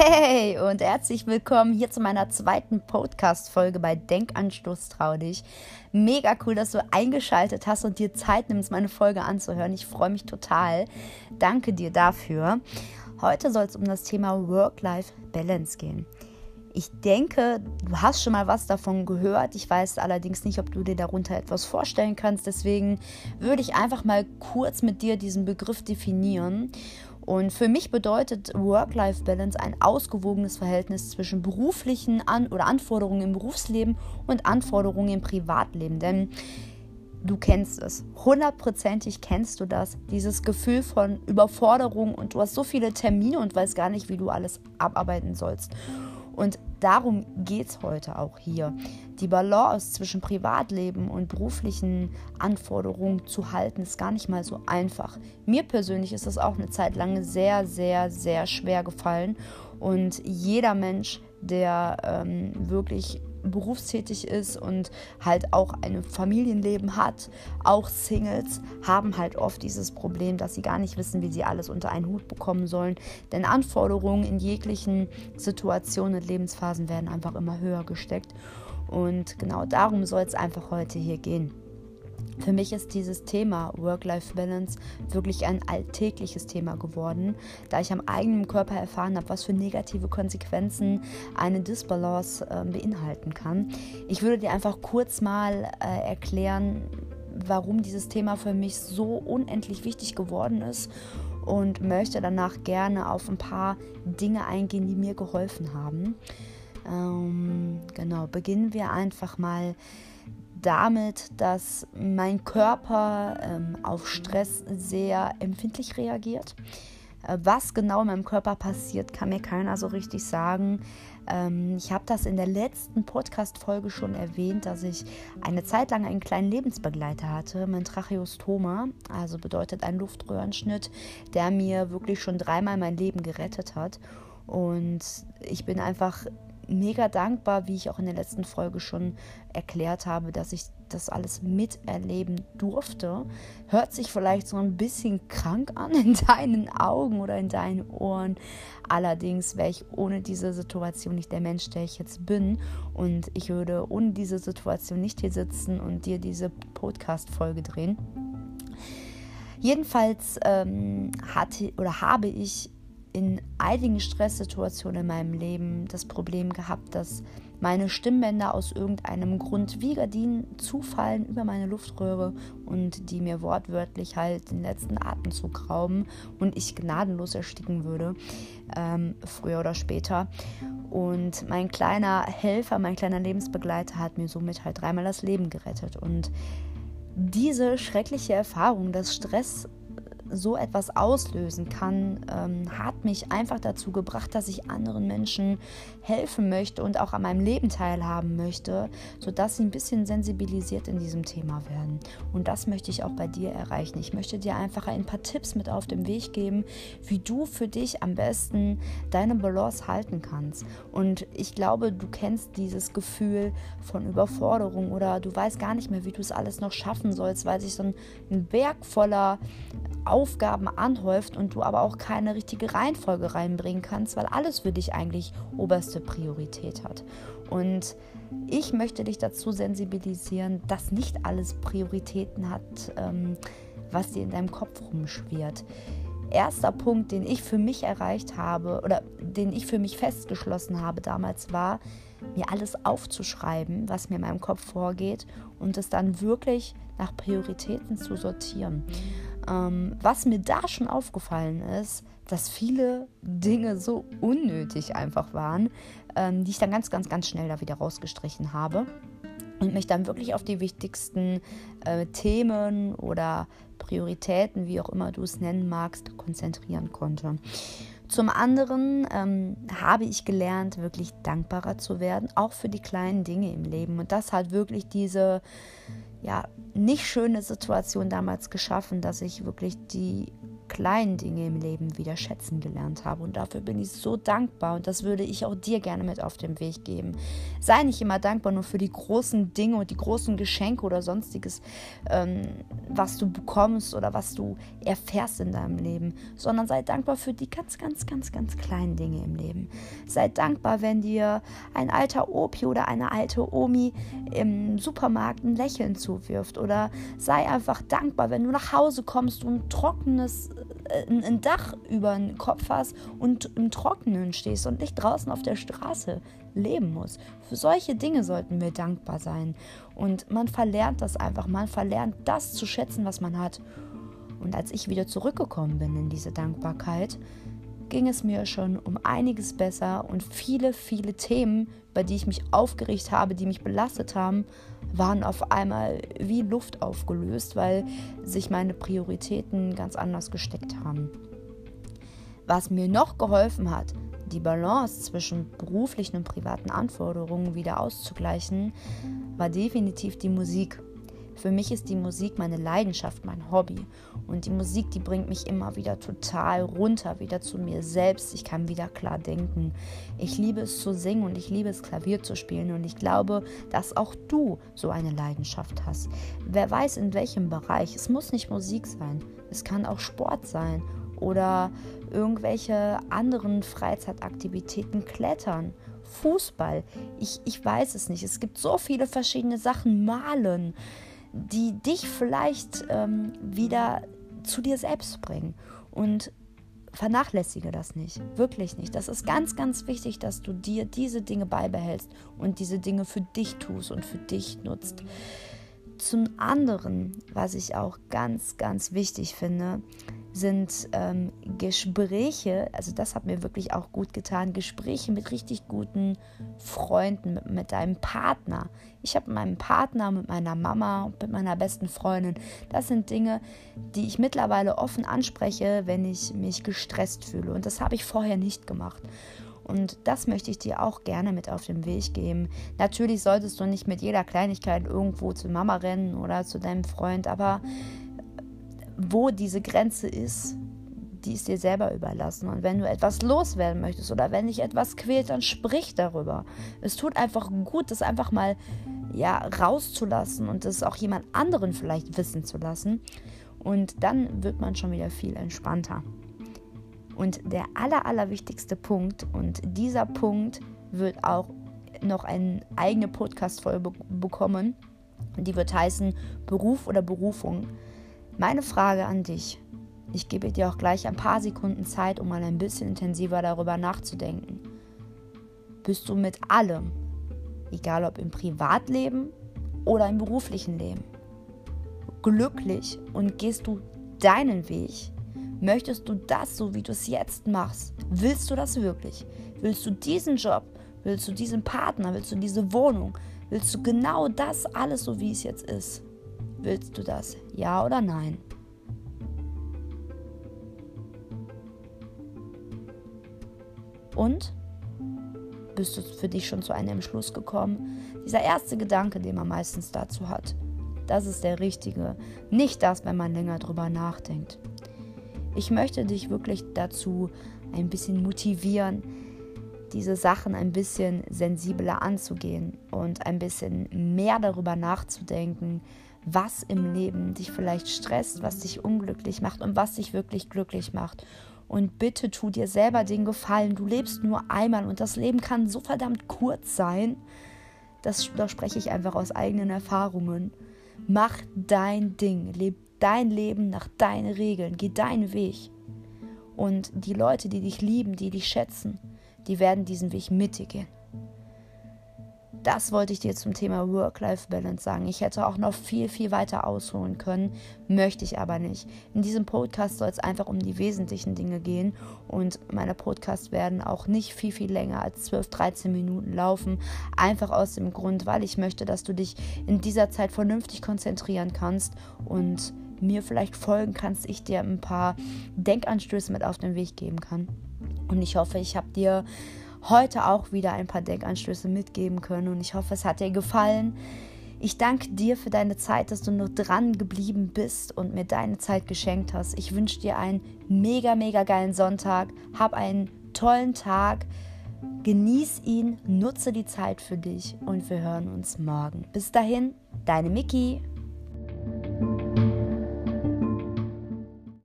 Hey und herzlich willkommen hier zu meiner zweiten Podcast-Folge bei Denkanstoß Trau dich. Mega cool, dass du eingeschaltet hast und dir Zeit nimmst, meine Folge anzuhören. Ich freue mich total. Danke dir dafür. Heute soll es um das Thema Work-Life-Balance gehen. Ich denke, du hast schon mal was davon gehört. Ich weiß allerdings nicht, ob du dir darunter etwas vorstellen kannst. Deswegen würde ich einfach mal kurz mit dir diesen Begriff definieren. Und für mich bedeutet Work-Life-Balance ein ausgewogenes Verhältnis zwischen beruflichen An oder Anforderungen im Berufsleben und Anforderungen im Privatleben. Denn du kennst es. Hundertprozentig kennst du das. Dieses Gefühl von Überforderung und du hast so viele Termine und weißt gar nicht, wie du alles abarbeiten sollst. Und darum geht es heute auch hier. Die Balance zwischen Privatleben und beruflichen Anforderungen zu halten, ist gar nicht mal so einfach. Mir persönlich ist das auch eine Zeit lang sehr, sehr, sehr schwer gefallen. Und jeder Mensch, der ähm, wirklich berufstätig ist und halt auch ein Familienleben hat, auch Singles haben halt oft dieses Problem, dass sie gar nicht wissen, wie sie alles unter einen Hut bekommen sollen. Denn Anforderungen in jeglichen Situationen und Lebensphasen werden einfach immer höher gesteckt. Und genau darum soll es einfach heute hier gehen. Für mich ist dieses Thema Work-Life-Balance wirklich ein alltägliches Thema geworden, da ich am eigenen Körper erfahren habe, was für negative Konsequenzen eine Disbalance äh, beinhalten kann. Ich würde dir einfach kurz mal äh, erklären, warum dieses Thema für mich so unendlich wichtig geworden ist und möchte danach gerne auf ein paar Dinge eingehen, die mir geholfen haben. Ähm, genau, beginnen wir einfach mal damit, dass mein Körper ähm, auf Stress sehr empfindlich reagiert. Äh, was genau in meinem Körper passiert, kann mir keiner so richtig sagen. Ähm, ich habe das in der letzten Podcast-Folge schon erwähnt, dass ich eine Zeit lang einen kleinen Lebensbegleiter hatte, mein Tracheostoma, also bedeutet ein Luftröhrenschnitt, der mir wirklich schon dreimal mein Leben gerettet hat. Und ich bin einfach mega dankbar, wie ich auch in der letzten Folge schon erklärt habe, dass ich das alles miterleben durfte. Hört sich vielleicht so ein bisschen krank an in deinen Augen oder in deinen Ohren. Allerdings wäre ich ohne diese Situation nicht der Mensch, der ich jetzt bin. Und ich würde ohne diese Situation nicht hier sitzen und dir diese Podcast-Folge drehen. Jedenfalls ähm, hatte oder habe ich in einigen Stresssituationen in meinem Leben das Problem gehabt, dass meine Stimmbänder aus irgendeinem Grund wie Gardinen zufallen über meine Luftröhre und die mir wortwörtlich halt den letzten Atemzug rauben und ich gnadenlos ersticken würde, ähm, früher oder später. Und mein kleiner Helfer, mein kleiner Lebensbegleiter hat mir somit halt dreimal das Leben gerettet. Und diese schreckliche Erfahrung, dass Stress so etwas auslösen kann, ähm, hat mich einfach dazu gebracht, dass ich anderen Menschen helfen möchte und auch an meinem Leben teilhaben möchte, sodass sie ein bisschen sensibilisiert in diesem Thema werden. Und das möchte ich auch bei dir erreichen. Ich möchte dir einfach ein paar Tipps mit auf den Weg geben, wie du für dich am besten deine Balance halten kannst. Und ich glaube, du kennst dieses Gefühl von Überforderung oder du weißt gar nicht mehr, wie du es alles noch schaffen sollst, weil sich so ein Berg voller Aufgaben anhäuft und du aber auch keine richtige Reihenfolge reinbringen kannst, weil alles für dich eigentlich oberste Priorität hat. Und ich möchte dich dazu sensibilisieren, dass nicht alles Prioritäten hat, ähm, was dir in deinem Kopf rumschwirrt. Erster Punkt, den ich für mich erreicht habe oder den ich für mich festgeschlossen habe damals war, mir alles aufzuschreiben, was mir in meinem Kopf vorgeht und es dann wirklich nach Prioritäten zu sortieren. Ähm, was mir da schon aufgefallen ist, dass viele Dinge so unnötig einfach waren, ähm, die ich dann ganz, ganz, ganz schnell da wieder rausgestrichen habe und mich dann wirklich auf die wichtigsten äh, Themen oder Prioritäten, wie auch immer du es nennen magst, konzentrieren konnte. Zum anderen ähm, habe ich gelernt, wirklich dankbarer zu werden, auch für die kleinen Dinge im Leben. Und das hat wirklich diese ja, nicht schöne Situation damals geschaffen, dass ich wirklich die kleinen Dinge im Leben wieder schätzen gelernt habe. Und dafür bin ich so dankbar. Und das würde ich auch dir gerne mit auf den Weg geben. Sei nicht immer dankbar nur für die großen Dinge und die großen Geschenke oder sonstiges, ähm, was du bekommst oder was du erfährst in deinem Leben, sondern sei dankbar für die ganz, ganz, ganz, ganz kleinen Dinge im Leben. Sei dankbar, wenn dir ein alter Opi oder eine alte Omi im Supermarkt ein Lächeln zuwirft. Oder sei einfach dankbar, wenn du nach Hause kommst und trockenes, ein Dach über den Kopf hast und im Trockenen stehst und nicht draußen auf der Straße leben musst. Für solche Dinge sollten wir dankbar sein. Und man verlernt das einfach. Man verlernt das zu schätzen, was man hat. Und als ich wieder zurückgekommen bin in diese Dankbarkeit, ging es mir schon um einiges besser und viele, viele Themen, bei die ich mich aufgeregt habe, die mich belastet haben, waren auf einmal wie Luft aufgelöst, weil sich meine Prioritäten ganz anders gesteckt haben. Was mir noch geholfen hat, die Balance zwischen beruflichen und privaten Anforderungen wieder auszugleichen, war definitiv die Musik. Für mich ist die Musik meine Leidenschaft, mein Hobby. Und die Musik, die bringt mich immer wieder total runter, wieder zu mir selbst. Ich kann wieder klar denken. Ich liebe es zu singen und ich liebe es Klavier zu spielen. Und ich glaube, dass auch du so eine Leidenschaft hast. Wer weiß in welchem Bereich. Es muss nicht Musik sein. Es kann auch Sport sein oder irgendwelche anderen Freizeitaktivitäten, Klettern. Fußball. Ich, ich weiß es nicht. Es gibt so viele verschiedene Sachen. Malen die dich vielleicht ähm, wieder zu dir selbst bringen. Und vernachlässige das nicht, wirklich nicht. Das ist ganz, ganz wichtig, dass du dir diese Dinge beibehältst und diese Dinge für dich tust und für dich nutzt. Zum anderen, was ich auch ganz, ganz wichtig finde, sind ähm, Gespräche, also das hat mir wirklich auch gut getan, Gespräche mit richtig guten Freunden, mit, mit deinem Partner. Ich habe mit meinem Partner, mit meiner Mama mit meiner besten Freundin. Das sind Dinge, die ich mittlerweile offen anspreche, wenn ich mich gestresst fühle. Und das habe ich vorher nicht gemacht. Und das möchte ich dir auch gerne mit auf den Weg geben. Natürlich solltest du nicht mit jeder Kleinigkeit irgendwo zu Mama rennen oder zu deinem Freund, aber wo diese Grenze ist, die ist dir selber überlassen. Und wenn du etwas loswerden möchtest oder wenn dich etwas quält, dann sprich darüber. Es tut einfach gut, das einfach mal ja, rauszulassen und das auch jemand anderen vielleicht wissen zu lassen. Und dann wird man schon wieder viel entspannter. Und der aller, allerwichtigste Punkt, und dieser Punkt wird auch noch eine eigene Podcast-Folge bekommen, die wird heißen Beruf oder Berufung. Meine Frage an dich. Ich gebe dir auch gleich ein paar Sekunden Zeit, um mal ein bisschen intensiver darüber nachzudenken. Bist du mit allem, egal ob im Privatleben oder im beruflichen Leben, glücklich und gehst du deinen Weg? Möchtest du das so, wie du es jetzt machst? Willst du das wirklich? Willst du diesen Job? Willst du diesen Partner? Willst du diese Wohnung? Willst du genau das alles so, wie es jetzt ist? Willst du das? Ja oder nein? Und? Bist du für dich schon zu einem Entschluss gekommen? Dieser erste Gedanke, den man meistens dazu hat, das ist der richtige. Nicht das, wenn man länger drüber nachdenkt. Ich möchte dich wirklich dazu ein bisschen motivieren, diese Sachen ein bisschen sensibler anzugehen und ein bisschen mehr darüber nachzudenken, was im Leben dich vielleicht stresst, was dich unglücklich macht und was dich wirklich glücklich macht. Und bitte tu dir selber den Gefallen. Du lebst nur einmal und das Leben kann so verdammt kurz sein. Das, da spreche ich einfach aus eigenen Erfahrungen. Mach dein Ding. Leb dein Leben nach deinen Regeln. Geh deinen Weg. Und die Leute, die dich lieben, die dich schätzen, die werden diesen Weg mit dir gehen. Das wollte ich dir zum Thema Work-Life-Balance sagen. Ich hätte auch noch viel, viel weiter ausholen können, möchte ich aber nicht. In diesem Podcast soll es einfach um die wesentlichen Dinge gehen und meine Podcasts werden auch nicht viel, viel länger als 12, 13 Minuten laufen. Einfach aus dem Grund, weil ich möchte, dass du dich in dieser Zeit vernünftig konzentrieren kannst und mir vielleicht folgen kannst, ich dir ein paar Denkanstöße mit auf den Weg geben kann. Und ich hoffe, ich habe dir heute auch wieder ein paar Denkanstöße mitgeben können und ich hoffe, es hat dir gefallen. Ich danke dir für deine Zeit, dass du nur dran geblieben bist und mir deine Zeit geschenkt hast. Ich wünsche dir einen mega, mega geilen Sonntag. Hab einen tollen Tag. Genieß ihn, nutze die Zeit für dich und wir hören uns morgen. Bis dahin, deine Miki.